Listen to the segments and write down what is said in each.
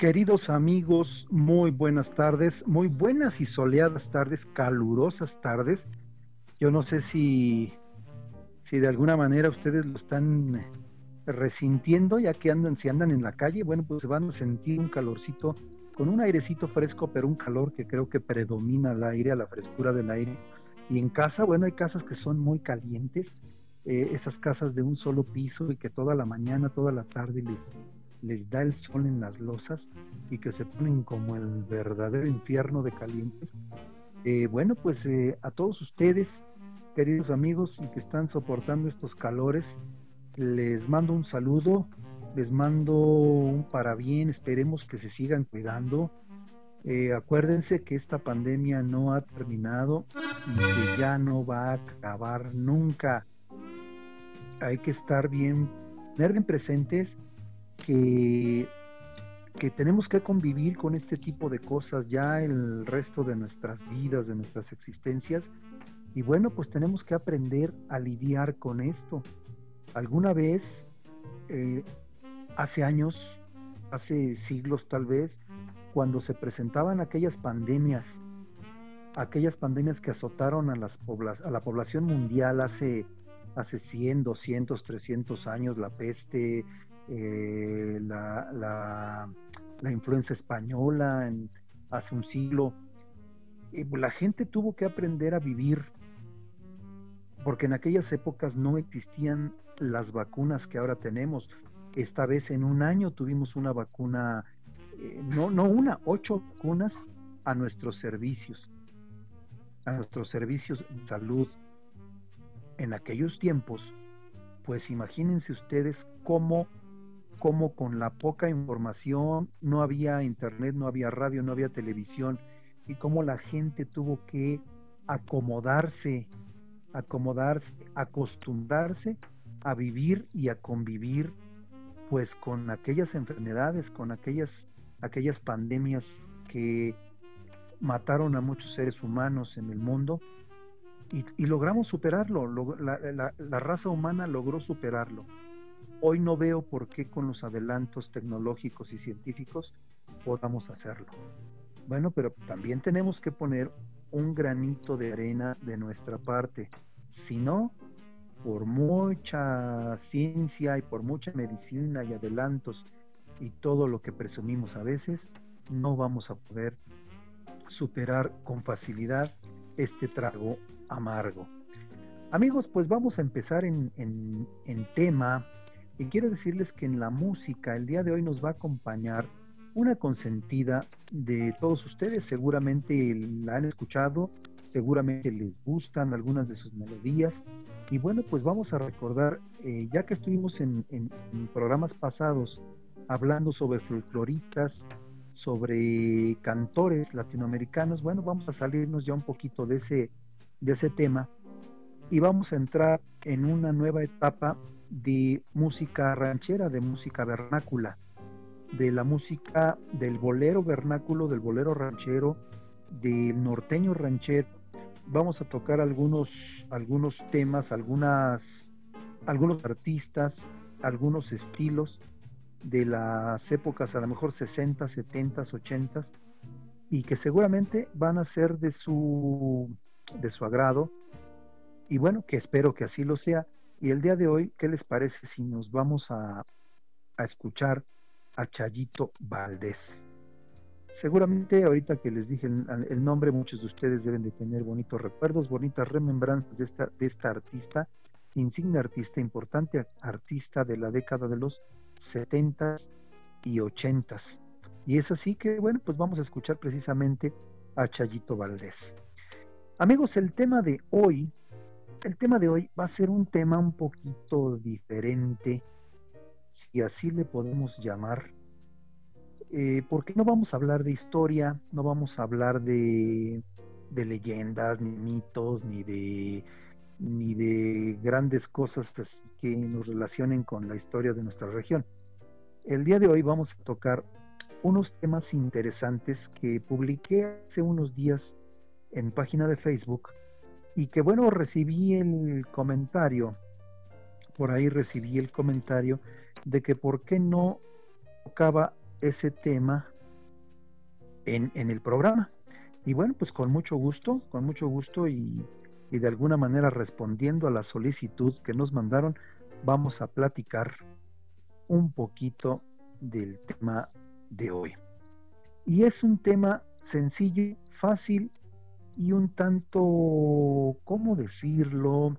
Queridos amigos, muy buenas tardes, muy buenas y soleadas tardes, calurosas tardes. Yo no sé si, si de alguna manera ustedes lo están resintiendo, ya que andan, si andan en la calle, bueno, pues van a sentir un calorcito, con un airecito fresco, pero un calor que creo que predomina el aire, a la frescura del aire. Y en casa, bueno, hay casas que son muy calientes, eh, esas casas de un solo piso y que toda la mañana, toda la tarde les, les da el sol en las losas y que se ponen como el verdadero infierno de calientes. Eh, bueno, pues eh, a todos ustedes, queridos amigos y que están soportando estos calores, les mando un saludo, les mando un bien, esperemos que se sigan cuidando. Eh, acuérdense que esta pandemia no ha terminado y que ya no va a acabar nunca. Hay que estar bien, bien presentes que, que tenemos que convivir con este tipo de cosas ya el resto de nuestras vidas, de nuestras existencias. Y bueno, pues tenemos que aprender a lidiar con esto. Alguna vez, eh, hace años, hace siglos tal vez, cuando se presentaban aquellas pandemias, aquellas pandemias que azotaron a, las a la población mundial hace, hace 100, 200, 300 años, la peste, eh, la, la, influencia española hace un siglo. Y la gente tuvo que aprender a vivir porque en aquellas épocas no existían las vacunas que ahora tenemos. Esta vez en un año tuvimos una vacuna, eh, no, no una, ocho vacunas a nuestros servicios, a nuestros servicios de salud. En aquellos tiempos, pues imagínense ustedes cómo cómo con la poca información, no había internet, no había radio, no había televisión, y cómo la gente tuvo que acomodarse, acomodarse, acostumbrarse a vivir y a convivir pues con aquellas enfermedades, con aquellas, aquellas pandemias que mataron a muchos seres humanos en el mundo y, logramos superarlo, la raza humana logró superarlo. Hoy no veo por qué con los adelantos tecnológicos y científicos podamos hacerlo. Bueno, pero también tenemos que poner un granito de arena de nuestra parte. Si no, por mucha ciencia y por mucha medicina y adelantos y todo lo que presumimos a veces, no vamos a poder superar con facilidad este trago amargo. Amigos, pues vamos a empezar en, en tema y quiero decirles que en la música el día de hoy nos va a acompañar una consentida de todos ustedes. Seguramente la han escuchado, seguramente les gustan algunas de sus melodías. Y bueno, pues vamos a recordar, eh, ya que estuvimos en, programas pasados hablando sobre folcloristas, sobre cantores latinoamericanos, bueno, vamos a salirnos ya un poquito de ese, de ese tema y vamos a entrar en una nueva etapa de música ranchera, de música vernácula, de la música del bolero vernáculo, del bolero ranchero, del norteño ranchero. Vamos a tocar algunos, algunos temas, algunas, algunos artistas, algunos estilos de las épocas a lo mejor 60, 70, 80 y que seguramente van a ser de su, de su agrado y bueno, que espero que así lo sea y el día de hoy, ¿qué les parece si nos vamos a, escuchar a Chayito Valdés? Seguramente ahorita que les dije el, nombre, muchos de ustedes deben de tener bonitos recuerdos, bonitas remembranzas de esta, artista, insigne artista, importante artista de la década de los 70 y 80. Y es así que, bueno, pues vamos a escuchar precisamente a Chayito Valdés. Amigos, el tema de hoy, el tema de hoy va a ser un tema un poquito diferente, si así le podemos llamar, eh, porque no vamos a hablar de historia, no vamos a hablar de, leyendas, ni mitos, ni de ni de grandes cosas que nos relacionen con la historia de nuestra región. El día de hoy vamos a tocar unos temas interesantes que publiqué hace unos días en página de Facebook y que bueno, recibí el comentario, por ahí recibí el comentario de que por qué no tocaba ese tema en, en el programa. Y bueno, pues con mucho gusto, con mucho gusto y y de alguna manera respondiendo a la solicitud que nos mandaron, vamos a platicar un poquito del tema de hoy. Y es un tema sencillo, fácil y un tanto, ¿cómo decirlo?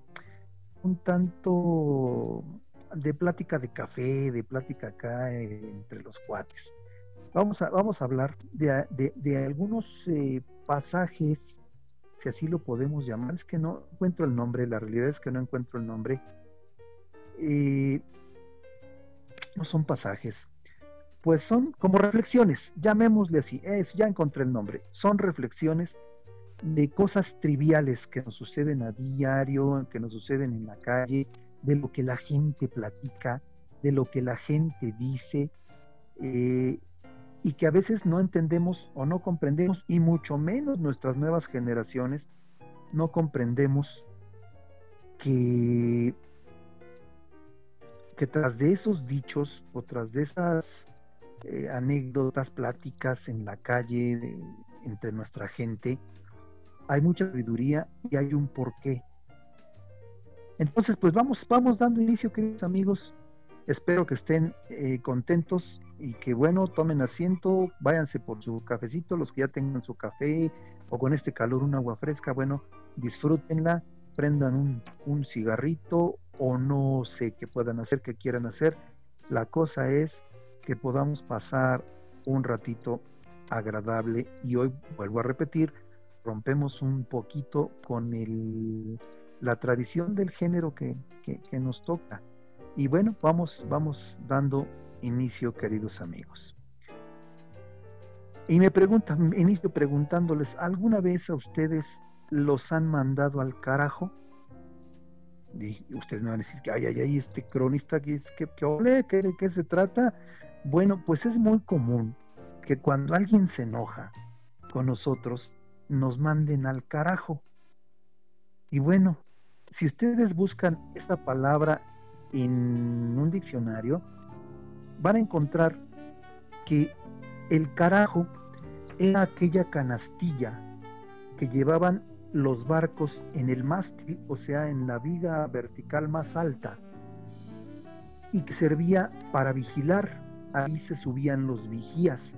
Un tanto de plática de café, de plática acá entre los cuates. Vamos a, vamos a hablar de, algunos eh, pasajes si así lo podemos llamar. Es que no encuentro el nombre, la realidad es que no encuentro el nombre. Eh, no son pasajes, pues son como reflexiones, llamémosle así, es, ya encontré el nombre, son reflexiones de cosas triviales que nos suceden a diario, que nos suceden en la calle, de lo que la gente platica, de lo que la gente dice, eh, y que a veces no entendemos o no comprendemos, y mucho menos nuestras nuevas generaciones no comprendemos que, que tras de esos dichos o tras de esas eh, anécdotas, pláticas en la calle entre nuestra gente, hay mucha sabiduría y hay un porqué. Entonces, pues vamos, vamos dando inicio, queridos amigos. Espero que estén eh, contentos y que bueno, tomen asiento, váyanse por su cafecito, los que ya tengan su café o con este calor un agua fresca, bueno, disfrútenla, prendan un, un cigarrito o no sé qué puedan hacer, qué quieran hacer. La cosa es que podamos pasar un ratito agradable y hoy vuelvo a repetir, rompemos un poquito con el, la tradición del género que, que, que nos toca. Y bueno, vamos, vamos dando inicio, queridos amigos. Y me preguntan, inicio preguntándoles, ¿alguna vez a ustedes los han mandado al carajo? Y ustedes me van a decir que ay, ay, ay, este cronista, que es que, que ¿de qué se trata? Bueno, pues es muy común que cuando alguien se enoja con nosotros, nos manden al carajo. Y bueno, si ustedes buscan esta palabra en un diccionario, van a encontrar que el carajo era aquella canastilla que llevaban los barcos en el mástil, o sea, en la viga vertical más alta, y que servía para vigilar. Ahí se subían los vigías.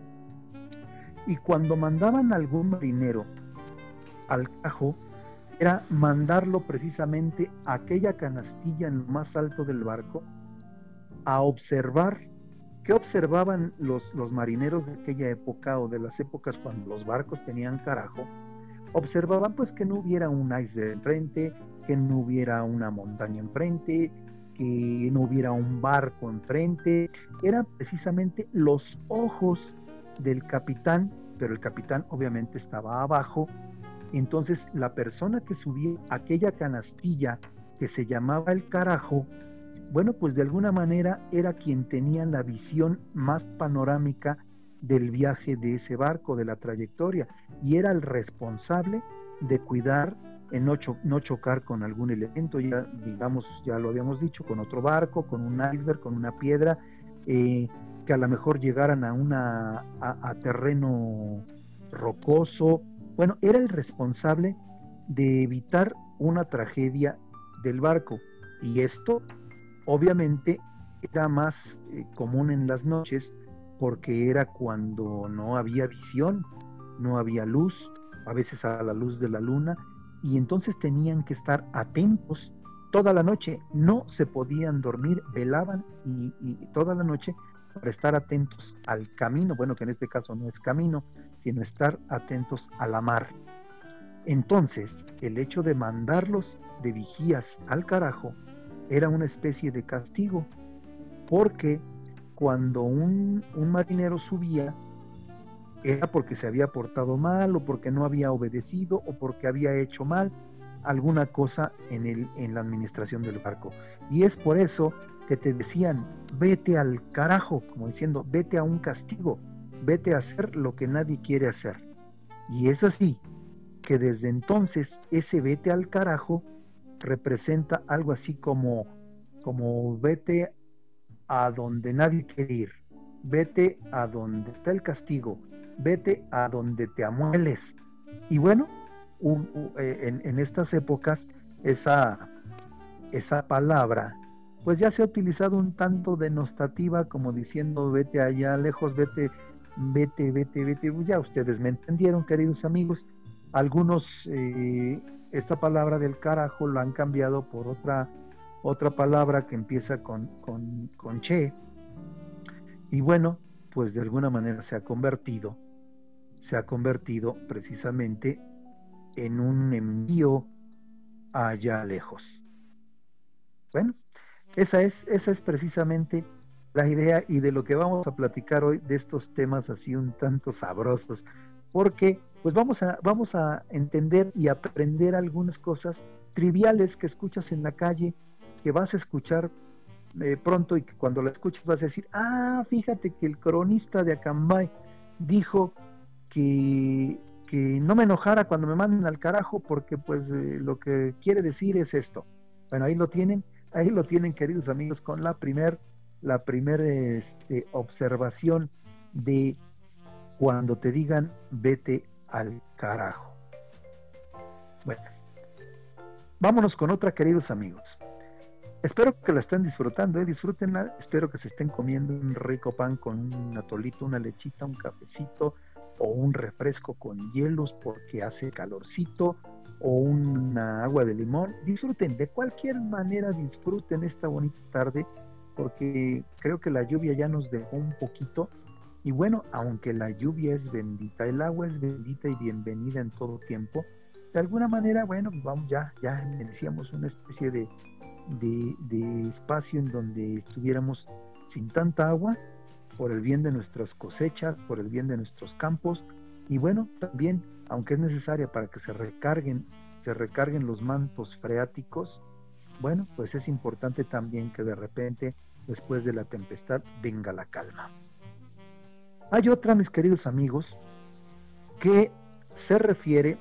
Y cuando mandaban algún marinero al cajo, era mandarlo precisamente a aquella canastilla en lo más alto del barco a observar ¿Qué observaban los, los marineros de aquella época o de las épocas cuando los barcos tenían carajo? Observaban pues que no hubiera un iceberg enfrente, que no hubiera una montaña enfrente, que no hubiera un barco enfrente. Eran precisamente los ojos del capitán, pero el capitán obviamente estaba abajo. Entonces la persona que subía aquella canastilla que se llamaba el carajo, bueno, pues de alguna manera era quien tenía la visión más panorámica del viaje de ese barco, de la trayectoria, y era el responsable de cuidar en no, chocar con algún elemento, ya digamos, ya lo habíamos dicho, con otro barco, con un iceberg, con una piedra, eh, que a lo mejor llegaran a, una, a terreno rocoso. Bueno, era el responsable de evitar una tragedia del barco. Y esto Obviamente era más eh, común en las noches porque era cuando no había visión, no había luz, a veces a la luz de la luna, y entonces tenían que estar atentos toda la noche, no se podían dormir, velaban y, toda la noche para estar atentos al camino, bueno, que en este caso no es camino, sino estar atentos a la mar. Entonces, el hecho de mandarlos de vigías al carajo era una especie de castigo, porque cuando un, marinero subía, era porque se había portado mal o porque no había obedecido o porque había hecho mal alguna cosa en, en la administración del barco. Y es por eso que te decían, vete al carajo, como diciendo, vete a un castigo, vete a hacer lo que nadie quiere hacer. Y es así que desde entonces ese vete al carajo representa algo así como, como vete a donde nadie quiere ir, vete a donde está el castigo, vete a donde te amueles. Y bueno, eh, en, estas épocas esa, esa palabra pues ya se ha utilizado un tanto denostativa como diciendo vete allá lejos, vete, vete, vete, vete. Pues ya ustedes me entendieron, queridos amigos. Algunos eh, esta palabra del carajo lo han cambiado por otra, otra palabra que empieza con, con, con che. Y bueno, pues de alguna manera se ha convertido, se ha convertido precisamente en un envío allá lejos. Bueno, esa es, esa es precisamente la idea y de lo que vamos a platicar hoy de estos temas así un tanto sabrosos, porque pues vamos a, vamos a entender y aprender algunas cosas triviales que escuchas en la calle, que vas a escuchar eh, pronto y que cuando la escuches vas a decir, ah, fíjate que el cronista de Acambay dijo que que no me enojara cuando me manden al carajo porque pues eh, lo que quiere decir es esto. Bueno, ahí lo tienen, ahí lo tienen queridos amigos con la primer la primer este, observación de cuando te digan vete al carajo. Bueno, vámonos con otra queridos amigos. Espero que la estén disfrutando, ¿eh? disfrútenla. Espero que se estén comiendo un rico pan con un atolito, una lechita, un cafecito, o un refresco con hielos porque hace calorcito o una agua de limón. Disfruten, de cualquier manera disfruten esta bonita tarde porque creo que la lluvia ya nos dejó un poquito. Y bueno, aunque la lluvia es bendita, el agua es bendita y bienvenida en todo tiempo, de alguna manera, bueno, vamos ya, ya decíamos una especie de, de, de espacio en donde estuviéramos sin tanta agua por el bien de nuestras cosechas, por el bien de nuestros campos y bueno, también, aunque es necesaria para que se recarguen, se recarguen los mantos freáticos, bueno, pues es importante también que de repente, después de la tempestad, venga la calma. Hay otra, mis queridos amigos, que se refiere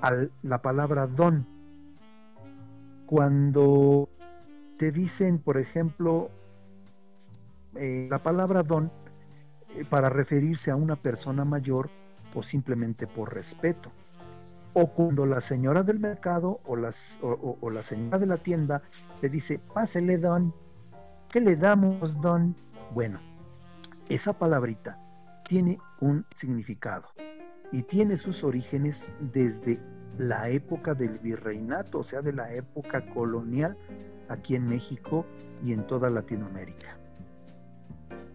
a la palabra don. Cuando te dicen, por ejemplo, eh, la palabra don eh, para referirse a una persona mayor o simplemente por respeto. O cuando la señora del mercado o, las, o, la señora de la tienda te dice, pásele don, ¿qué le damos don? Bueno, esa palabrita tiene un significado y tiene sus orígenes desde la época del virreinato, o sea, de la época colonial aquí en México y en toda Latinoamérica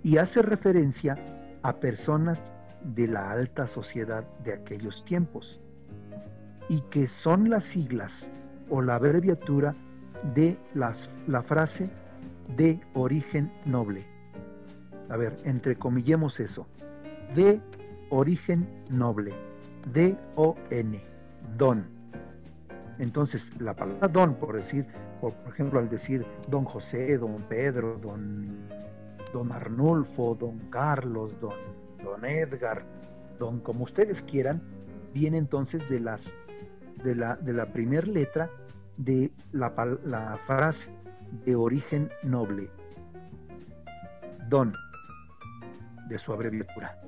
y hace referencia a personas de la alta sociedad de aquellos tiempos y que son las siglas o la abreviatura de las, la frase de origen noble. A ver, entrecomillemos eso. De origen noble. D-O-N. Don. Entonces, la palabra don, por decir, por, ejemplo, al decir don José, don Pedro, don don Arnulfo, don Carlos, don, don Edgar, don como ustedes quieran, viene entonces de las de la, de la primer letra de la, la frase de origen noble. Don, de su abreviatura.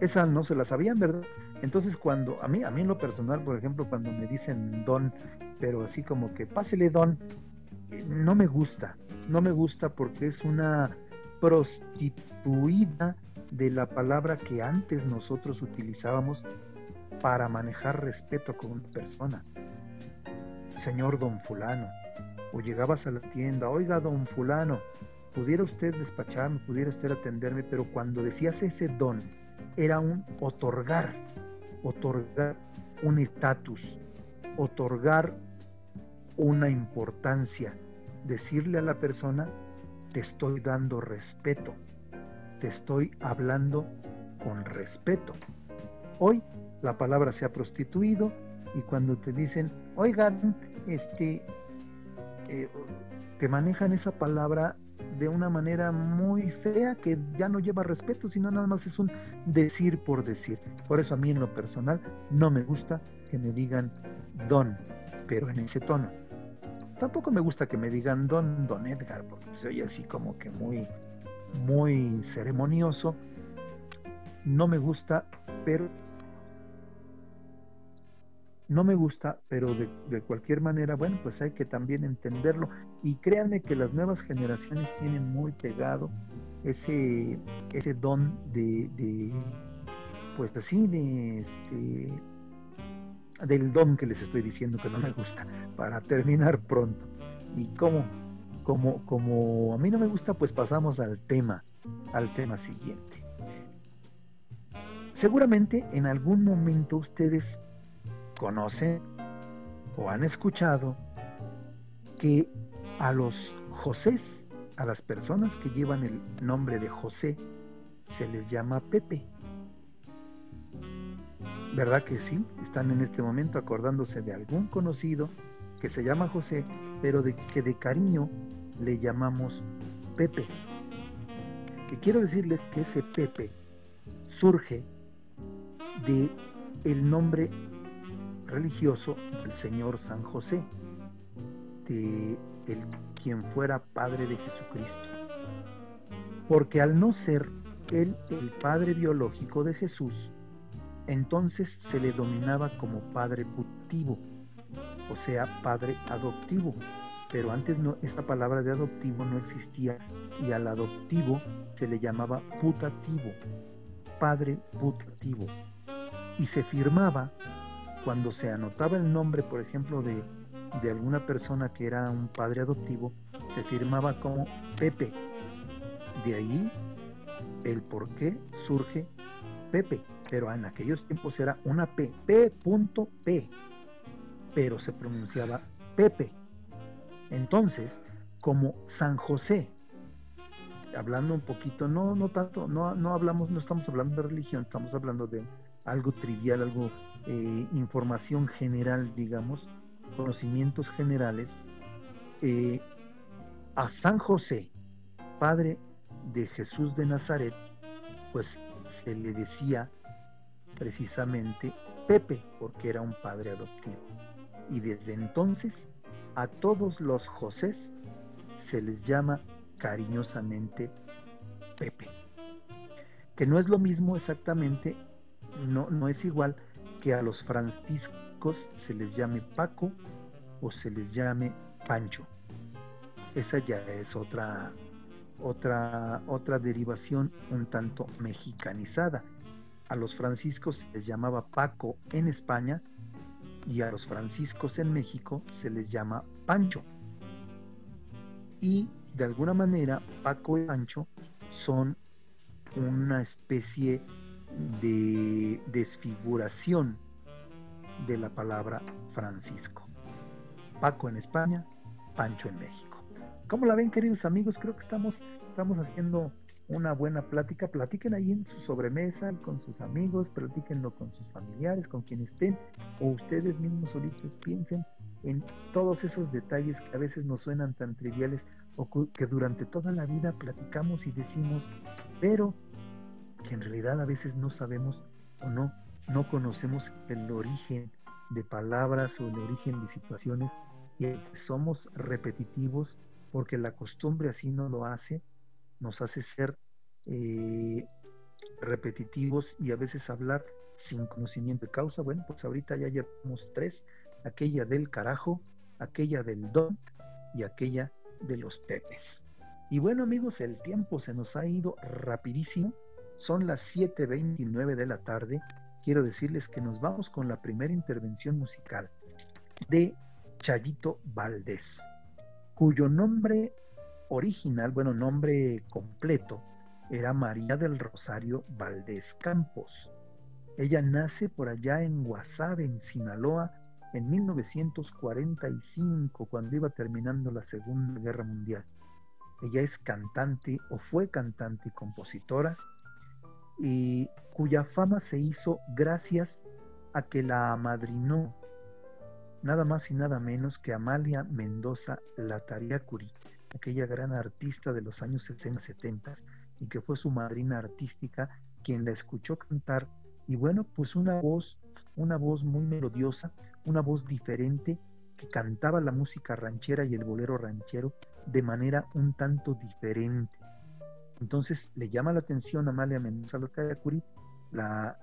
Esa no se la sabían, ¿verdad? Entonces cuando, a mí, a mí en lo personal, por ejemplo, cuando me dicen don, pero así como que pásele don, eh, no me gusta no me gusta porque es una prostituida de la palabra que antes nosotros utilizábamos para manejar respeto con una persona. Señor don fulano, o llegabas a la tienda, oiga don fulano, pudiera usted despacharme, pudiera usted atenderme, pero cuando decías ese don, era un otorgar, otorgar un estatus, otorgar una importancia, decirle a la persona, te estoy dando respeto, te estoy hablando con respeto. Hoy la palabra se ha prostituido y cuando te dicen, oigan, este, eh, te manejan esa palabra de una manera muy fea que ya no lleva respeto, sino nada más es un decir por decir. Por eso a mí en lo personal no me gusta que me digan don, pero en ese tono. Tampoco me gusta que me digan don, don Edgar, porque soy así como que muy, muy ceremonioso. No me gusta, pero no me gusta, pero de, cualquier manera, bueno, pues hay que también entenderlo. Y créanme que las nuevas generaciones tienen muy pegado ese, ese don de, de pues así, de este, del don que les estoy diciendo que no me gusta, para terminar pronto. Y como, como, como a mí no me gusta, pues pasamos al tema, al tema siguiente. Seguramente en algún momento ustedes conocen o han escuchado que a los Josés, a las personas que llevan el nombre de José, se les llama Pepe. ¿Verdad que sí? Están en este momento acordándose de algún conocido que se llama José, pero de que de cariño le llamamos Pepe. Y quiero decirles que ese Pepe surge de el nombre religioso del Señor San José, de el quien fuera padre de Jesucristo. Porque al no ser él el padre biológico de Jesús, entonces se le dominaba como padre putativo, o sea, padre adoptivo. Pero antes no, esta palabra de adoptivo no existía y al adoptivo se le llamaba putativo, padre putativo. Y se firmaba cuando se anotaba el nombre, por ejemplo, de, alguna persona que era un padre adoptivo, se firmaba como Pepe. De ahí el por qué surge Pepe, pero en aquellos tiempos era una P, P.P, pero se pronunciaba Pepe. Entonces, como San José, hablando un poquito, no, no tanto, no, no hablamos, no estamos hablando de religión, estamos hablando de algo trivial, algo eh, información general, digamos, conocimientos generales, eh, a San José, padre de Jesús de Nazaret, pues se le decía precisamente Pepe, porque era un padre adoptivo. Y desde entonces a todos los Josés se les llama cariñosamente Pepe. Que no es lo mismo exactamente, no, no es igual que a los franciscos se les llame Paco o se les llame Pancho. Esa ya es otra, otra, otra derivación un tanto mexicanizada. A los franciscos se les llamaba Paco en España y a los franciscos en México se les llama Pancho. Y de alguna manera Paco y Pancho son una especie de desfiguración de la palabra Francisco. Paco en España, Pancho en México. ¿Cómo la ven, queridos amigos? Creo que estamos, estamos haciendo una buena plática. Platiquen ahí en su sobremesa con sus amigos, platíquenlo con sus familiares, con quien estén, o ustedes mismos solitos piensen en todos esos detalles que a veces nos suenan tan triviales o que durante toda la vida platicamos y decimos, pero que en realidad a veces no sabemos o no, no conocemos el origen de palabras o el origen de situaciones y somos repetitivos porque la costumbre así no lo hace, nos hace ser eh, repetitivos y a veces hablar sin conocimiento de causa. Bueno, pues ahorita ya llevamos tres, aquella del carajo, aquella del don y aquella de los pepes. Y bueno amigos, el tiempo se nos ha ido rapidísimo. Son las 7.29 de la tarde. Quiero decirles que nos vamos con la primera intervención musical de Chayito Valdés, cuyo nombre original, bueno, nombre completo, era María del Rosario Valdés Campos. Ella nace por allá en Guasave, en Sinaloa, en 1945, cuando iba terminando la Segunda Guerra Mundial. Ella es cantante o fue cantante y compositora y cuya fama se hizo gracias a que la amadrinó nada más y nada menos que Amalia Mendoza Latariacuri, aquella gran artista de los años 60 70 y que fue su madrina artística quien la escuchó cantar y bueno, pues una voz, una voz muy melodiosa, una voz diferente que cantaba la música ranchera y el bolero ranchero de manera un tanto diferente. Entonces le llama la atención a Amalia Mendoza Latariacuri, la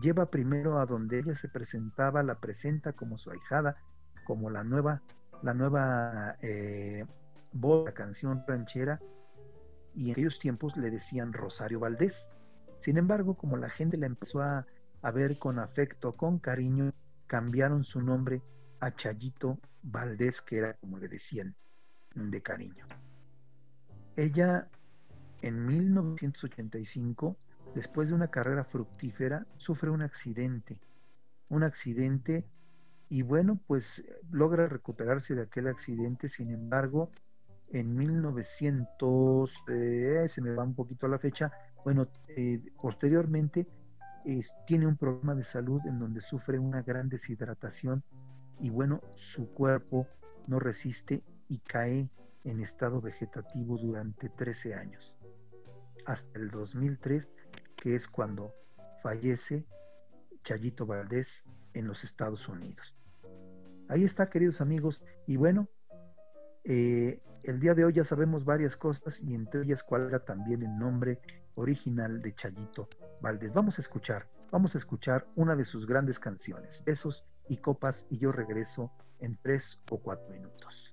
lleva primero a donde ella se presentaba, la presenta como su ahijada, como la nueva, la nueva eh, la canción ranchera, y en aquellos tiempos le decían Rosario Valdés. Sin embargo, como la gente la empezó a, a ver con afecto, con cariño, cambiaron su nombre a Chayito Valdés, que era como le decían de cariño. Ella en 1985 después de una carrera fructífera, sufre un accidente. Un accidente y bueno, pues logra recuperarse de aquel accidente, sin embargo, en 1900, eh, se me va un poquito la fecha, bueno, eh, posteriormente tiene un problema de salud en donde sufre una gran deshidratación y bueno, su cuerpo no resiste y cae en estado vegetativo durante 13 años. Hasta el 2003 que es cuando fallece Chayito Valdés en los Estados Unidos. Ahí está, queridos amigos, y bueno, eh, el día de hoy ya sabemos varias cosas y entre ellas cuál era también el nombre original de Chayito Valdés. Vamos a escuchar, vamos a escuchar una de sus grandes canciones, Besos y Copas, y yo regreso en tres o cuatro minutos.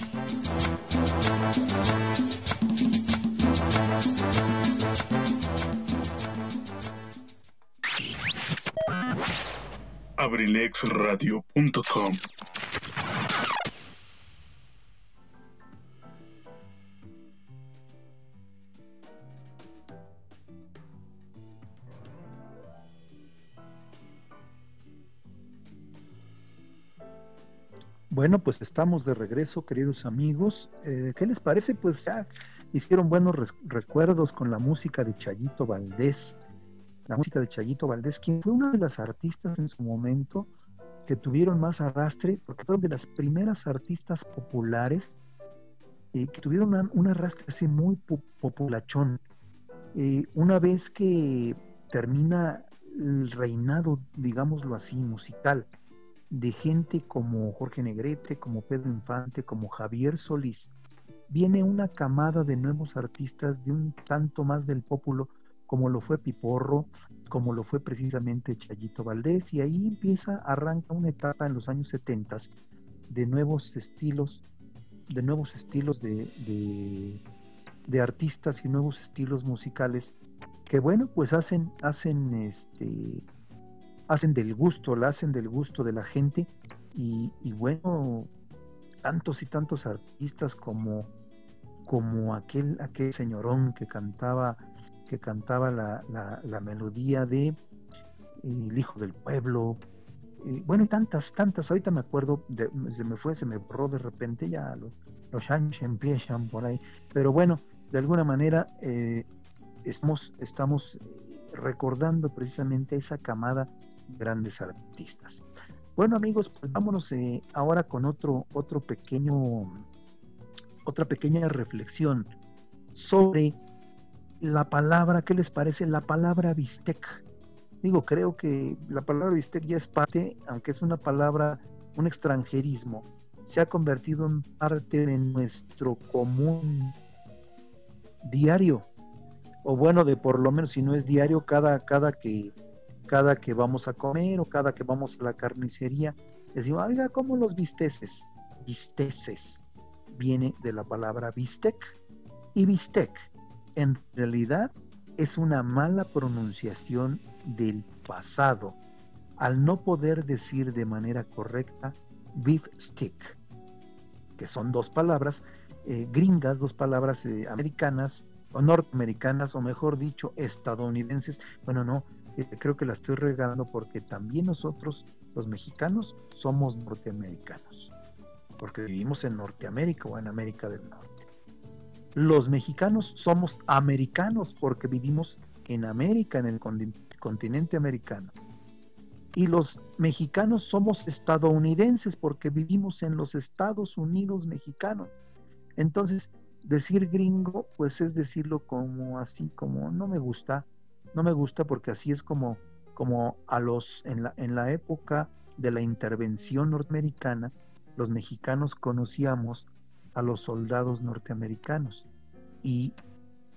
abrilexradio.com. Bueno, pues estamos de regreso, queridos amigos. Eh, ¿Qué les parece? Pues ya hicieron buenos recuerdos con la música de Chayito Valdés la música de Chayito Valdés, quien fue una de las artistas en su momento que tuvieron más arrastre, porque fueron de las primeras artistas populares eh, que tuvieron un arrastre así muy populachón. Eh, una vez que termina el reinado, digámoslo así, musical, de gente como Jorge Negrete, como Pedro Infante, como Javier Solís, viene una camada de nuevos artistas de un tanto más del pópulo como lo fue Piporro, como lo fue precisamente Chayito Valdés, y ahí empieza, arranca una etapa en los años 70 de nuevos estilos, de nuevos estilos de, de, artistas y nuevos estilos musicales que bueno, pues hacen, hacen este, hacen del gusto, la hacen del gusto de la gente, y, y bueno, tantos y tantos artistas como, como aquel, aquel señorón que cantaba que cantaba la, la, melodía de eh, El Hijo del Pueblo. Eh, bueno, y tantas, tantas, ahorita me acuerdo, se me fue, se me borró de repente, ya los años empiezan por ahí, pero bueno, de alguna manera eh, estamos, estamos recordando precisamente esa camada de grandes artistas. Bueno amigos, pues vámonos ahora con otro, otro pequeño, otra pequeña reflexión sobre la palabra, ¿qué les parece? La palabra bistec. Digo, creo que la palabra bistec ya es parte, aunque es una palabra, un extranjerismo, se ha convertido en parte de nuestro común diario. O bueno, de por lo menos si no es diario, cada, cada que cada que vamos a comer o cada que vamos a la carnicería, decimos, oiga, ¿cómo los bisteces? Bisteces viene de la palabra bistec y bistec en realidad es una mala pronunciación del pasado al no poder decir de manera correcta beef stick, que son dos palabras eh, gringas, dos palabras eh, americanas o norteamericanas, o mejor dicho, estadounidenses. Bueno, no, eh, creo que la estoy regando porque también nosotros, los mexicanos, somos norteamericanos, porque vivimos en Norteamérica o en América del Norte. Los mexicanos somos americanos porque vivimos en América, en el continente americano. Y los mexicanos somos estadounidenses porque vivimos en los Estados Unidos mexicanos. Entonces, decir gringo, pues es decirlo como así, como no me gusta, no me gusta porque así es como, como a los, en la, en la época de la intervención norteamericana, los mexicanos conocíamos a los soldados norteamericanos. Y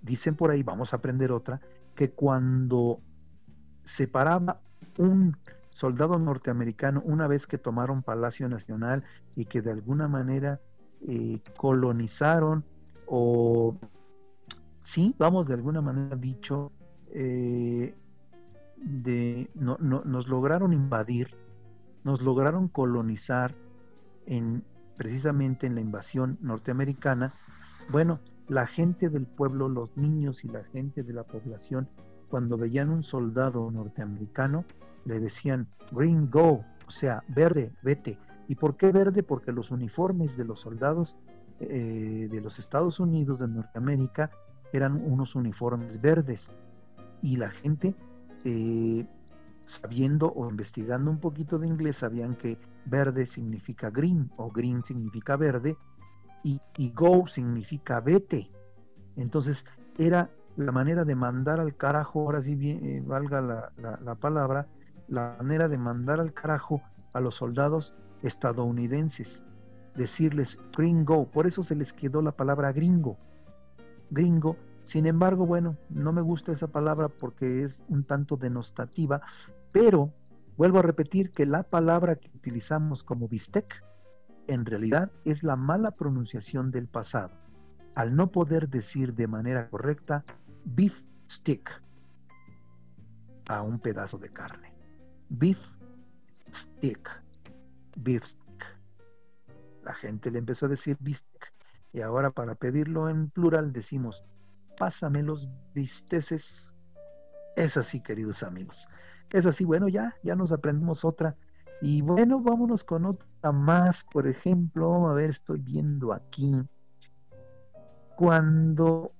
dicen por ahí, vamos a aprender otra, que cuando se paraba un soldado norteamericano una vez que tomaron Palacio Nacional y que de alguna manera eh, colonizaron o sí, vamos de alguna manera dicho, eh, de, no, nos lograron invadir nos lograron colonizar en precisamente en la invasión norteamericana, bueno, la gente del pueblo, los niños y la gente de la población, cuando veían un soldado norteamericano, le decían green go, o sea, verde, vete. ¿Y por qué verde? Porque los uniformes de los soldados eh, de los Estados Unidos de Norteamérica eran unos uniformes verdes. Y la gente, eh, sabiendo o investigando un poquito de inglés, sabían que verde significa green o green significa verde y, go significa vete. Entonces era la manera de mandar al carajo, ahora sí eh, valga la, palabra, la manera de mandar al carajo a los soldados estadounidenses, decirles gringo, por eso se les quedó la palabra gringo, gringo. Sin embargo, bueno, no me gusta esa palabra porque es un tanto denostativa, pero vuelvo a repetir que la palabra que utilizamos como bistec en realidad es la mala pronunciación del pasado, al no poder decir de manera correcta beef stick a un pedazo de carne. Beef stick, beef stick. La gente le empezó a decir bistec y ahora para pedirlo en plural decimos pásame los bisteces. Es así, queridos amigos. Es así, bueno, ya, ya nos aprendimos otra y bueno, vámonos con otra más, por ejemplo, a ver, estoy viendo aquí. Cuando,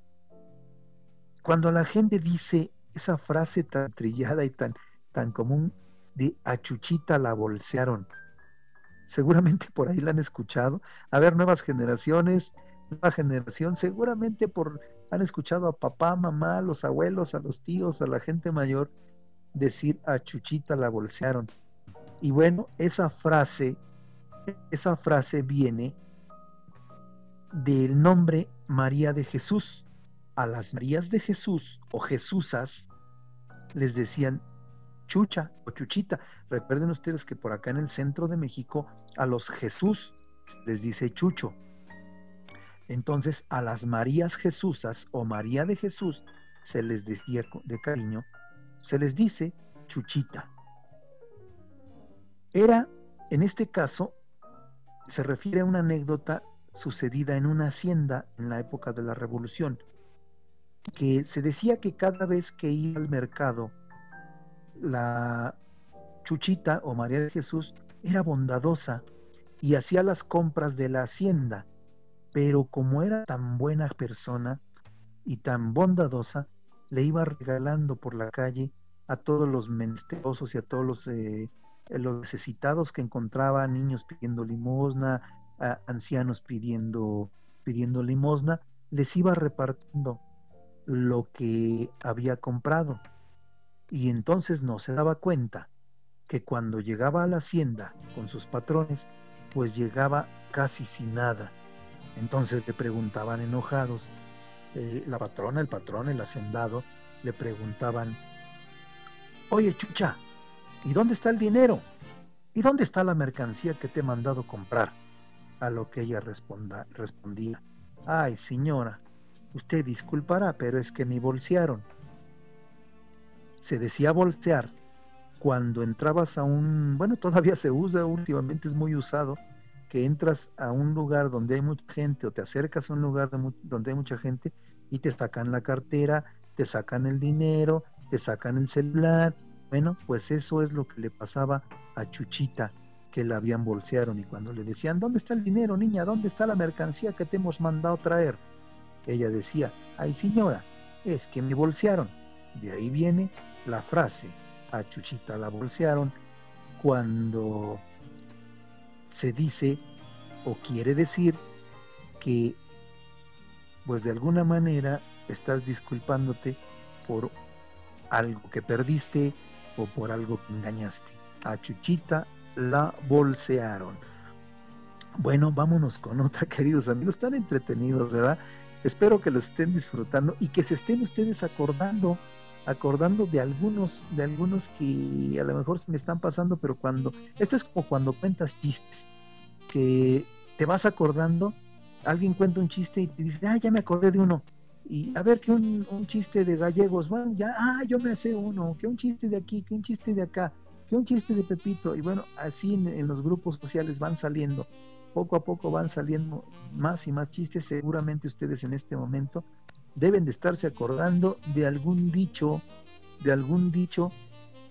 cuando la gente dice esa frase tan trillada y tan, tan común de a Chuchita la bolsearon, seguramente por ahí la han escuchado. A ver, nuevas generaciones, nueva generación, seguramente por han escuchado a papá, mamá, a los abuelos, a los tíos, a la gente mayor decir a Chuchita la bolsearon. Y bueno, esa frase, esa frase viene del nombre María de Jesús. A las Marías de Jesús o Jesúsas les decían chucha o chuchita. Recuerden ustedes que por acá en el centro de México a los Jesús les dice chucho. Entonces a las Marías Jesúsas o María de Jesús se les decía de cariño, se les dice chuchita. Era, en este caso, se refiere a una anécdota sucedida en una hacienda en la época de la Revolución, que se decía que cada vez que iba al mercado, la Chuchita o María de Jesús era bondadosa y hacía las compras de la hacienda, pero como era tan buena persona y tan bondadosa, le iba regalando por la calle a todos los menesterosos y a todos los eh, eh, los necesitados que encontraba, niños pidiendo limosna, ancianos pidiendo, pidiendo limosna, les iba repartiendo lo que había comprado. Y entonces no se daba cuenta que cuando llegaba a la hacienda con sus patrones, pues llegaba casi sin nada. Entonces le preguntaban enojados, eh, la patrona, el patrón, el hacendado, le preguntaban, oye chucha, ¿Y dónde está el dinero? ¿Y dónde está la mercancía que te he mandado comprar? A lo que ella respondía, ay señora, usted disculpará, pero es que me bolsearon. Se decía bolsear cuando entrabas a un, bueno, todavía se usa, últimamente es muy usado, que entras a un lugar donde hay mucha gente o te acercas a un lugar donde hay mucha gente y te sacan la cartera, te sacan el dinero, te sacan el celular, bueno, pues eso es lo que le pasaba a Chuchita, que la habían bolsearon y cuando le decían, ¿dónde está el dinero, niña? ¿Dónde está la mercancía que te hemos mandado traer? Ella decía, ay señora, es que me bolsearon. De ahí viene la frase, a Chuchita la bolsearon, cuando se dice o quiere decir que pues de alguna manera estás disculpándote por algo que perdiste, o por algo que engañaste. A Chuchita la bolsearon. Bueno, vámonos con otra, queridos amigos. Están entretenidos, ¿verdad? Espero que lo estén disfrutando y que se estén ustedes acordando, acordando de algunos, de algunos que a lo mejor se me están pasando, pero cuando, esto es como cuando cuentas chistes, que te vas acordando, alguien cuenta un chiste y te dice, ah, ya me acordé de uno, y a ver que un, chiste de gallegos, bueno, ya, ah, yo me sé uno, que un chiste de aquí, que un chiste de acá. que un chiste de Pepito. Y bueno, así en, los grupos sociales van saliendo, poco a poco van saliendo más y más chistes. Seguramente ustedes en este momento deben de estarse acordando de algún dicho, de algún dicho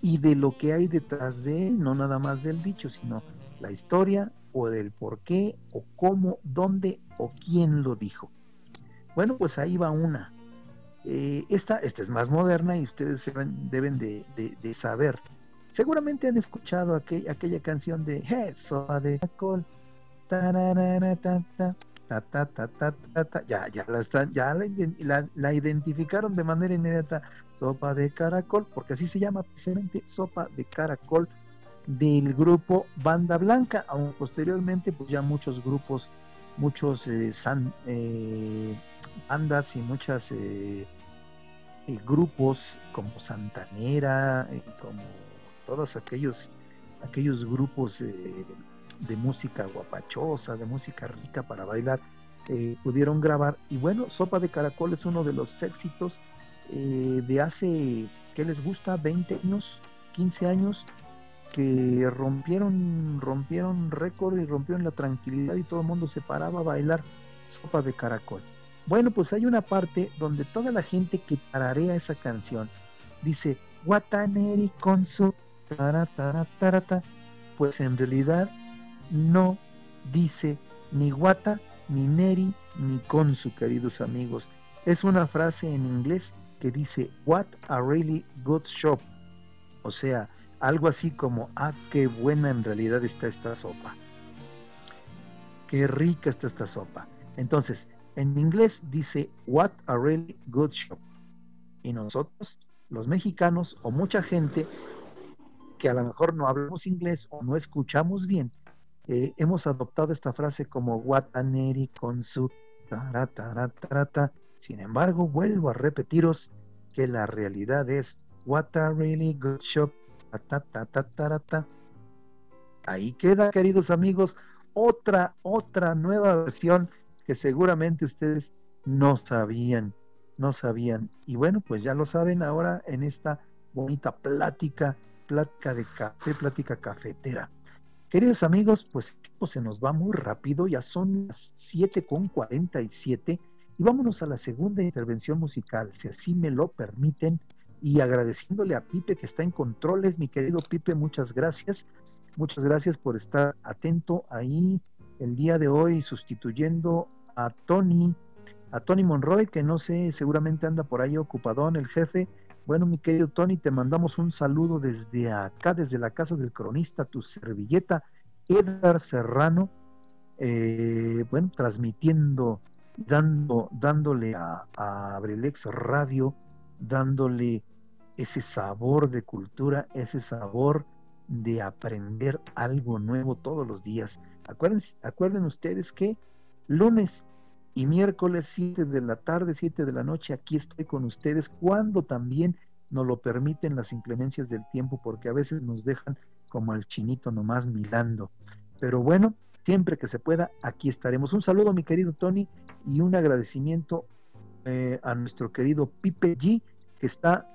y de lo que hay detrás de él, no nada más del dicho, sino la historia o del por qué o cómo, dónde o quién lo dijo. Bueno, pues ahí va una. Eh, esta, esta es más moderna y ustedes deben, de, saber. Seguramente han escuchado aquella canción de hey, de caracol. ya, ya la están, ya la, identificaron de manera inmediata. Sopa de caracol, porque así se llama precisamente sopa de caracol del grupo Banda Blanca, aún posteriormente pues ya muchos grupos, muchos eh, eh, bandas y muchas eh, grupos como Santanera, como todos aquellos, aquellos grupos de música guapachosa, de música rica para bailar, pudieron grabar. Y bueno, Sopa de Caracol es uno de los éxitos de hace, ¿qué les gusta? 20 años, 15 años, que rompieron, rompieron récord y rompieron la tranquilidad y todo el mundo se paraba a bailar sopa de caracol. Bueno, pues hay una parte donde toda la gente que tararea esa canción dice Guataneri con su tarata, pues en realidad no dice ni guata, ni neri, ni con su, queridos amigos. Es una frase en inglés que dice What a really good shop. O sea, algo así como, ah, qué buena en realidad está esta sopa. Qué rica está esta sopa. Entonces, en inglés dice, what a really good shop. Y nosotros, los mexicanos o mucha gente que a lo mejor no hablamos inglés o no escuchamos bien, eh, hemos adoptado esta frase como what a neri con su tarata. Sin embargo, vuelvo a repetiros que la realidad es what a really good shop Ahí queda, queridos amigos, otra, otra nueva versión que seguramente ustedes no sabían, no sabían. Y bueno, pues ya lo saben ahora en esta bonita plática, plática de café, plática cafetera. Queridos amigos, pues se nos va muy rápido, ya son las 7 con 47 y vámonos a la segunda intervención musical, si así me lo permiten y agradeciéndole a Pipe que está en controles. Mi querido Pipe, muchas gracias. Muchas gracias por estar atento ahí el día de hoy sustituyendo a Tony, a Tony Monroy, que no sé, seguramente anda por ahí ocupadón el jefe. Bueno, mi querido Tony, te mandamos un saludo desde acá, desde la casa del cronista, tu servilleta, Edgar Serrano, eh, bueno, transmitiendo, dando, dándole a, a Abrelex Radio, dándole ese sabor de cultura, ese sabor de aprender algo nuevo todos los días. Acuerden, acuerden ustedes que lunes y miércoles 7 de la tarde, 7 de la noche, aquí estoy con ustedes cuando también nos lo permiten las inclemencias del tiempo, porque a veces nos dejan como al chinito nomás milando. Pero bueno, siempre que se pueda, aquí estaremos. Un saludo, mi querido Tony, y un agradecimiento eh, a nuestro querido Pipe G, que está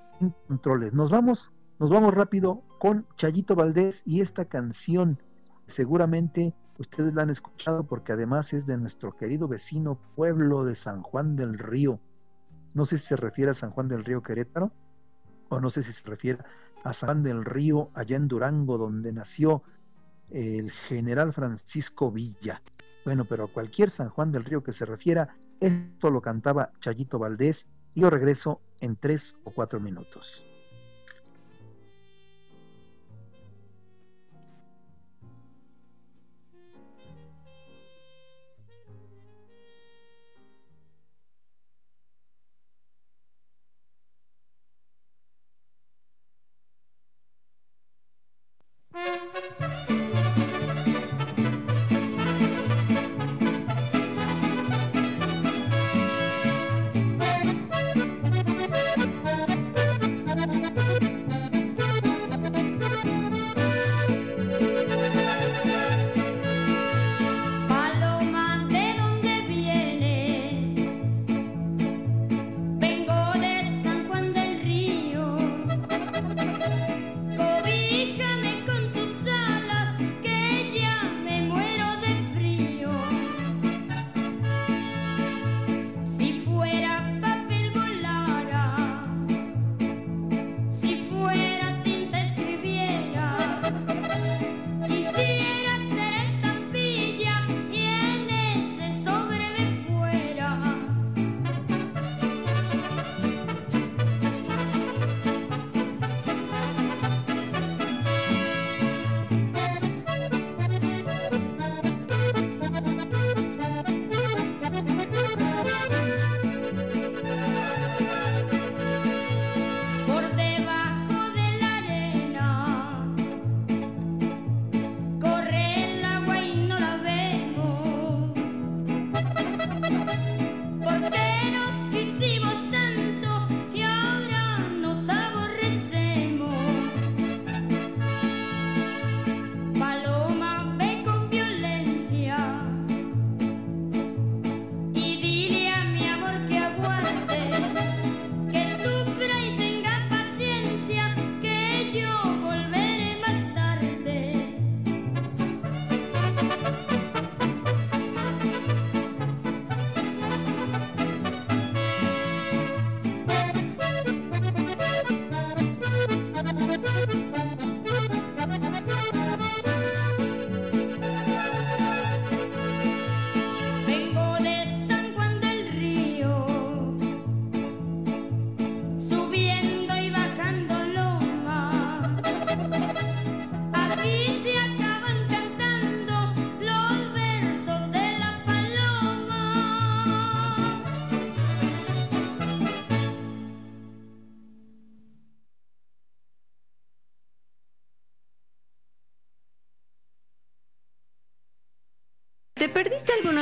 controles. Nos vamos, nos vamos rápido con Chayito Valdés y esta canción. Seguramente ustedes la han escuchado porque además es de nuestro querido vecino pueblo de San Juan del Río. No sé si se refiere a San Juan del Río Querétaro o no sé si se refiere a San Juan del Río allá en Durango donde nació el general Francisco Villa. Bueno, pero a cualquier San Juan del Río que se refiera, esto lo cantaba Chayito Valdés y yo regreso en tres o cuatro minutos.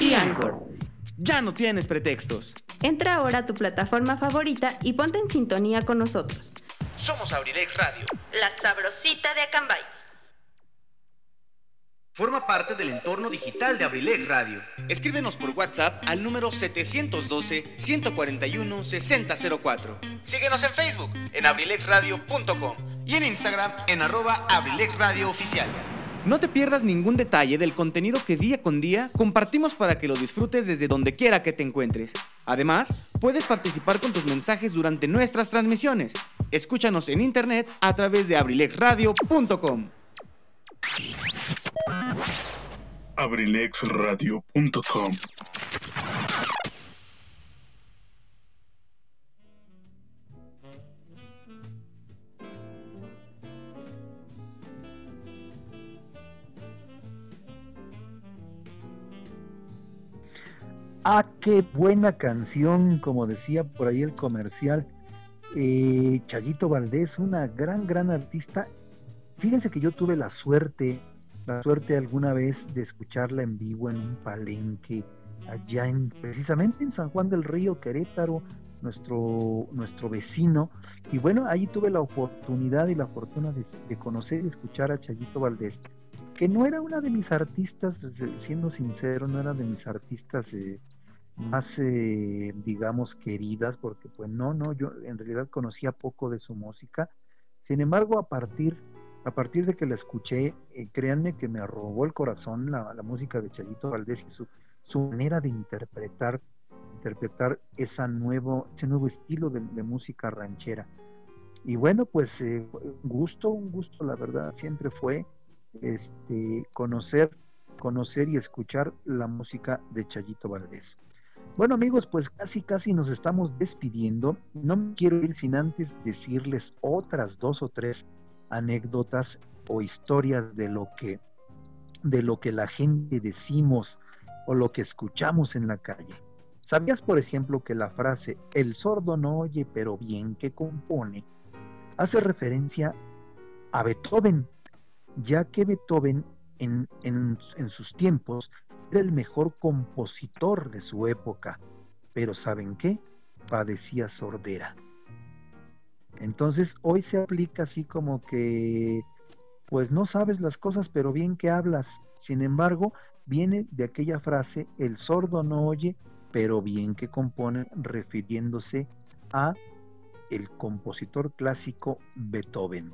y Anchor. Ya no tienes pretextos. Entra ahora a tu plataforma favorita y ponte en sintonía con nosotros. Somos Abrilex Radio. La sabrosita de Acambay. Forma parte del entorno digital de Abrilex Radio. Escríbenos por WhatsApp al número 712-141-6004. Síguenos en Facebook en abrilexradio.com y en Instagram en arroba abrilexradiooficial. No te pierdas ningún detalle del contenido que día con día compartimos para que lo disfrutes desde donde quiera que te encuentres. Además, puedes participar con tus mensajes durante nuestras transmisiones. Escúchanos en internet a través de abrilexradio.com. abrilexradio.com Ah, qué buena canción, como decía por ahí el comercial. Eh, Chayito Valdés, una gran, gran artista. Fíjense que yo tuve la suerte, la suerte alguna vez de escucharla en vivo en un palenque, allá en, precisamente en San Juan del Río, Querétaro, nuestro, nuestro vecino. Y bueno, ahí tuve la oportunidad y la fortuna de, conocer y escuchar a Chayito Valdés, que no era una de mis artistas, siendo sincero, no era de mis artistas eh, más, eh, digamos, queridas, porque pues no, no, yo en realidad conocía poco de su música. Sin embargo, a partir, a partir de que la escuché, eh, créanme que me arrobó el corazón la, música de Chalito Valdés y su, su manera de interpretar, interpretar esa nuevo, ese nuevo estilo de, música ranchera. Y bueno, pues eh, gusto, un gusto, la verdad, siempre fue este, conocer, conocer y escuchar la música de Chayito Valdés. Bueno amigos, pues casi casi nos estamos despidiendo. No me quiero ir sin antes decirles otras dos o tres anécdotas o historias de lo que de lo que la gente decimos o lo que escuchamos en la calle. ¿Sabías, por ejemplo, que la frase el sordo no oye pero bien que compone hace referencia a Beethoven, ya que Beethoven en, en, en sus tiempos era el mejor compositor de su época, pero ¿saben qué? Padecía sordera. Entonces hoy se aplica así como que, pues no sabes las cosas, pero bien que hablas. Sin embargo, viene de aquella frase, el sordo no oye, pero bien que compone, refiriéndose a el compositor clásico Beethoven.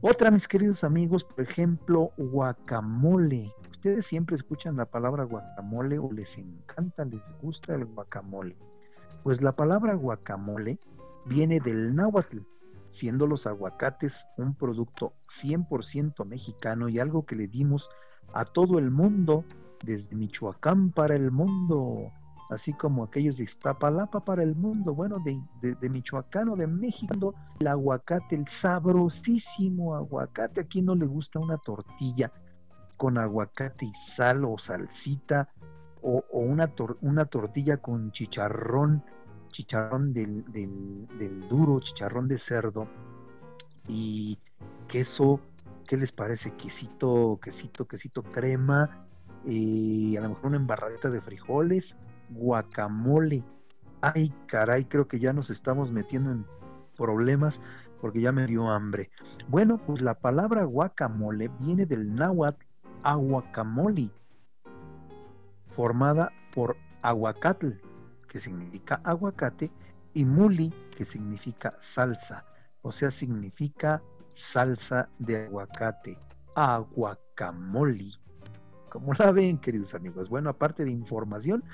Otra, mis queridos amigos, por ejemplo, guacamole. Ustedes siempre escuchan la palabra guacamole o les encanta, les gusta el guacamole. Pues la palabra guacamole viene del náhuatl, siendo los aguacates un producto 100% mexicano y algo que le dimos a todo el mundo, desde Michoacán para el mundo, así como aquellos de Iztapalapa para el mundo, bueno, de, de, de, Michoacán o de México, el aguacate, el sabrosísimo aguacate, aquí no le gusta una tortilla con aguacate y sal o salsita, o, una, una, tortilla con chicharrón, chicharrón del, del, del, duro, chicharrón de cerdo, y queso, ¿qué les parece? Quesito, quesito, quesito crema, y a lo mejor una embarradita de frijoles, guacamole. Ay, caray, creo que ya nos estamos metiendo en problemas porque ya me dio hambre. Bueno, pues la palabra guacamole viene del náhuatl aguacamoli, formada por aguacatl, que significa aguacate, y muli, que significa salsa, o sea, significa salsa de aguacate, aguacamoli. Como la ven, queridos amigos? Bueno, aparte de información,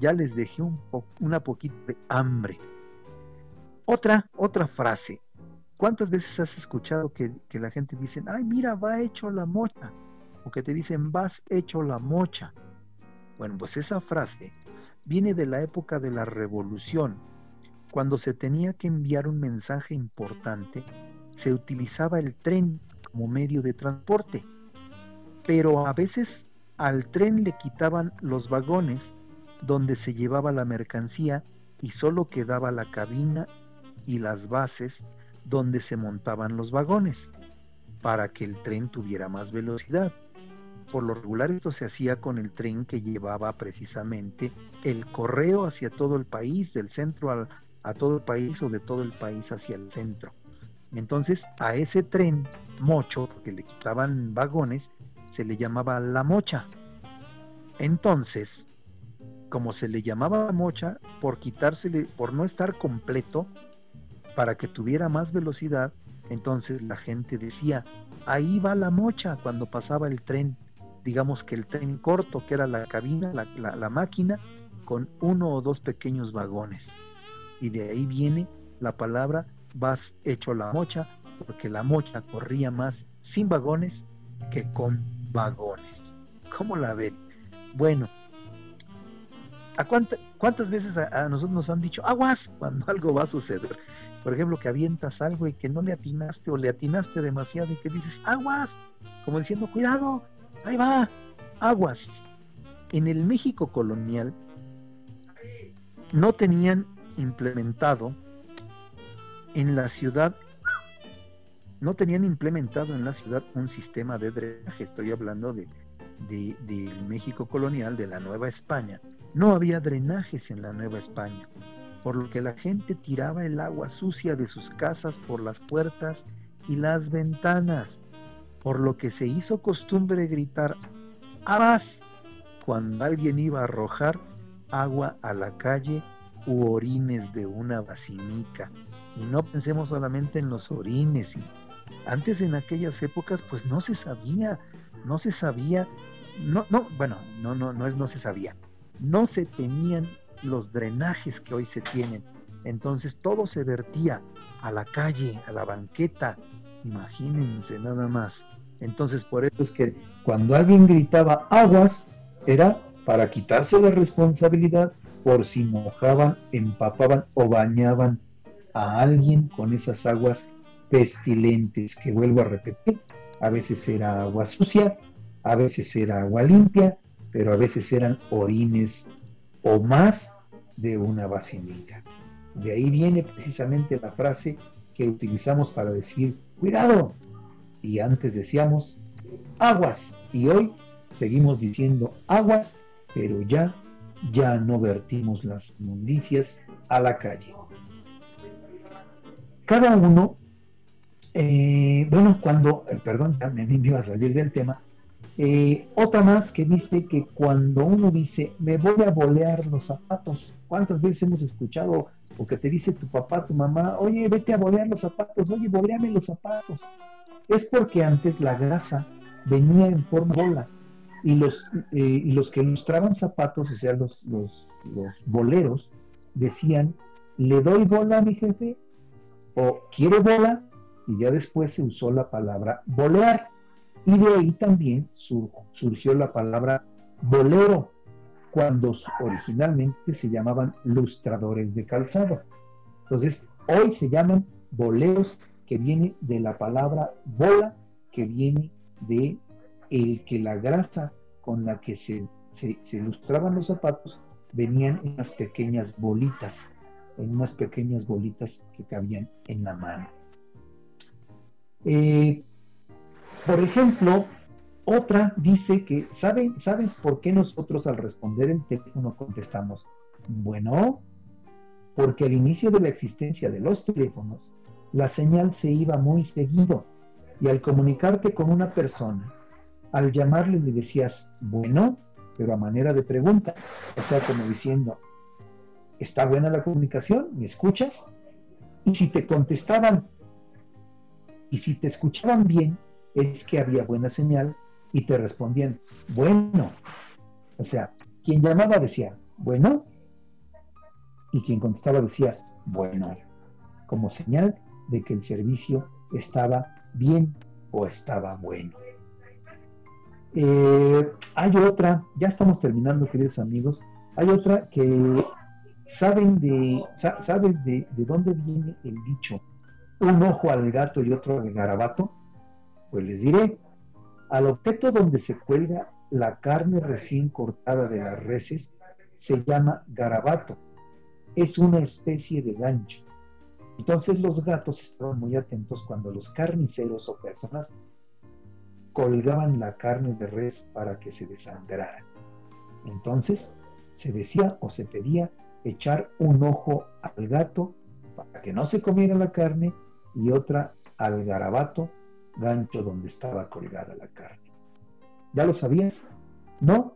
ya les dejé una poquito de hambre. Otra, otra frase. ¿Cuántas veces has escuchado que, que la gente dice, ay, mira, va hecho la mocha? O que te dicen vas hecho la mocha. Bueno, pues esa frase viene de la época de la revolución. Cuando se tenía que enviar un mensaje importante, se utilizaba el tren como medio de transporte. Pero a veces al tren le quitaban los vagones donde se llevaba la mercancía y solo quedaba la cabina y las bases donde se montaban los vagones para que el tren tuviera más velocidad. Por lo regular esto se hacía con el tren que llevaba precisamente el correo hacia todo el país, del centro a todo el país o de todo el país hacia el centro. Entonces a ese tren mocho, que le quitaban vagones, se le llamaba la mocha. Entonces, como se le llamaba mocha, por quitársele, por no estar completo, para que tuviera más velocidad, entonces la gente decía, ahí va la mocha cuando pasaba el tren, digamos que el tren corto, que era la cabina, la, máquina, con uno o dos pequeños vagones. Y de ahí viene la palabra vas hecho la mocha, porque la mocha corría más sin vagones que con vagones. ¿Cómo la ven? Bueno, ¿a ¿cuántas veces a, nosotros nos han dicho aguas cuando algo va a suceder? Por ejemplo, que avientas algo y que no le atinaste o le atinaste demasiado y que dices aguas, como diciendo cuidado, ahí va, aguas. En el México colonial no tenían implementado en la ciudad no tenían implementado en la ciudad un sistema de drenaje, estoy hablando de, del México colonial, de la Nueva España. No había drenajes en la Nueva España, por lo que la gente tiraba el agua sucia de sus casas por las puertas y las ventanas, por lo que se hizo costumbre gritar ¡Abas! cuando alguien iba a arrojar agua a la calle u orines de una basinica y no pensemos solamente en los orines. antes en aquellas épocas pues no se sabía, no se sabía, no, no, bueno, no, no, no es no se sabía, no se tenían los drenajes que hoy se tienen. Entonces todo se vertía a la calle, a la banqueta, imagínense nada más. Entonces por eso es que cuando alguien gritaba aguas, era para quitarse la responsabilidad por si mojaban, empapaban o bañaban a alguien con esas aguas pestilentes, que vuelvo a repetir, a veces era agua sucia, a veces era agua limpia, pero a veces eran orines o más de una basílica. De ahí viene precisamente la frase que utilizamos para decir, cuidado. Y antes decíamos, aguas. Y hoy seguimos diciendo aguas, pero ya, ya no vertimos las inmundicias a la calle cada uno, eh, bueno, cuando, eh, perdón, me, me iba a salir del tema, eh, otra más que dice que cuando uno dice, me voy a bolear los zapatos, ¿cuántas veces hemos escuchado o que te dice tu papá, tu mamá, oye, vete a bolear los zapatos, oye, boleame los zapatos? Es porque antes la grasa venía en forma de bola y los, y los que ilustraban zapatos, o sea, los, los, los boleros, decían, le doy bola a mi jefe o quiere bola, y ya después se usó la palabra bolear. Y de ahí también surgió la palabra bolero, cuando originalmente se llamaban lustradores de calzado. Entonces, hoy se llaman boleros, que viene de la palabra bola, que viene de el que la grasa con la que se, se, los zapatos venían en unas pequeñas bolitas en unas pequeñas bolitas que cabían en la mano. Eh, por ejemplo, otra dice que, ¿saben, ¿sabes por qué nosotros al responder el teléfono contestamos? Bueno, porque al inicio de la existencia de los teléfonos, la señal se iba muy seguido y al comunicarte con una persona, al llamarle le decías, bueno, pero a manera de pregunta, o sea, como diciendo, está buena la comunicación, ¿me escuchas? Y si te contestaban y si te escuchaban bien, es que había buena señal y te respondían, bueno. O sea, quien llamaba decía, bueno, y quien contestaba decía, bueno, como señal de que el servicio estaba bien o estaba bueno. Eh, hay otra, ya estamos terminando, queridos amigos. Hay otra que saben de, sabes de, de dónde viene el dicho, un ojo al gato y otro al garabato. Pues les diré, al objeto donde se cuelga la carne recién cortada de las reses se llama garabato. Es una especie de gancho. Entonces los gatos estaban muy atentos cuando los carniceros o personas colgaban la carne de res para que se desangrara. Entonces se decía o se pedía echar un ojo al gato para que no se comiera la carne y otra al garabato, gancho donde estaba colgada la carne. ¿Ya lo sabías? ¿No?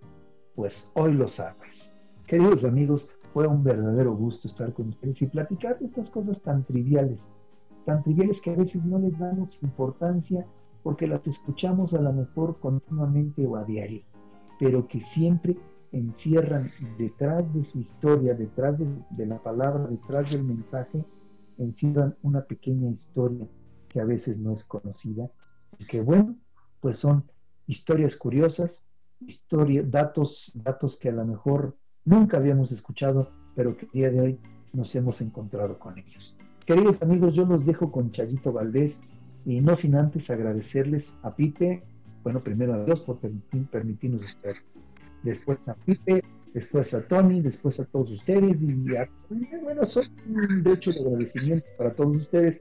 Pues hoy lo sabes. Queridos amigos, fue un verdadero gusto estar con ustedes y platicar de estas cosas tan triviales, tan triviales que a veces no les damos importancia porque las escuchamos a lo mejor continuamente o a diario, pero que siempre encierran detrás de su historia, detrás de, la palabra, detrás del mensaje, encierran una pequeña historia que a veces no es conocida y que bueno, pues son historias curiosas, historias, datos, datos que a lo mejor nunca habíamos escuchado, pero que el día de hoy nos hemos encontrado con ellos. Queridos amigos, yo los dejo con Chayito Valdés y no sin antes agradecerles a Pipe, bueno, primero a Dios por permitirnos estar, después a Pipe, después a Tony, después a todos ustedes y a, bueno, son de hecho de agradecimiento para todos ustedes,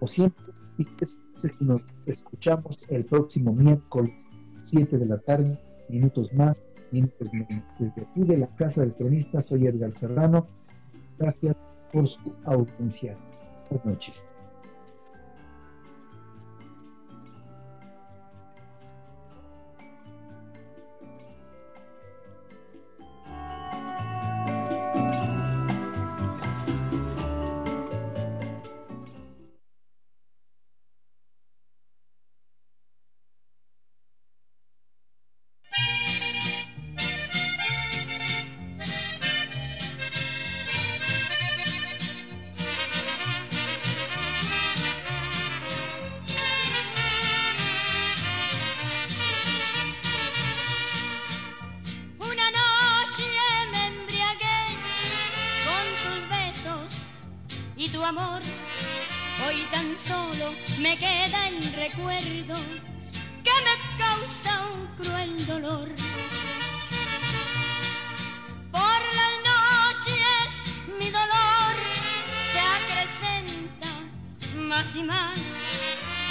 o siempre, y que nos escuchamos el próximo miércoles, 7 de la tarde, minutos más, menos. Desde aquí de la Casa del Cronista, soy Edgar Serrano. Gracias por su audiencia. Buenas noches.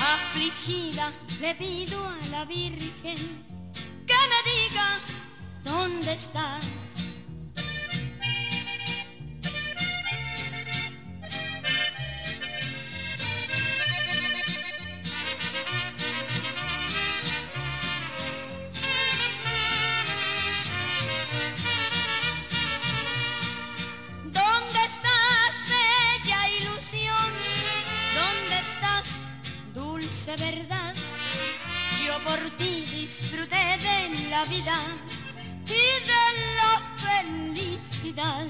Afligida le pido a la Virgen que me diga dónde estás. de verdad. Yo por ti disfruté de la vida y de la felicidad.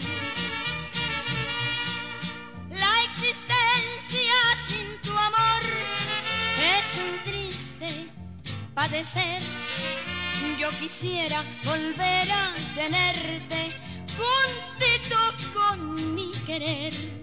La existencia sin tu amor es un triste padecer. Yo quisiera volver a tenerte juntito con mi querer.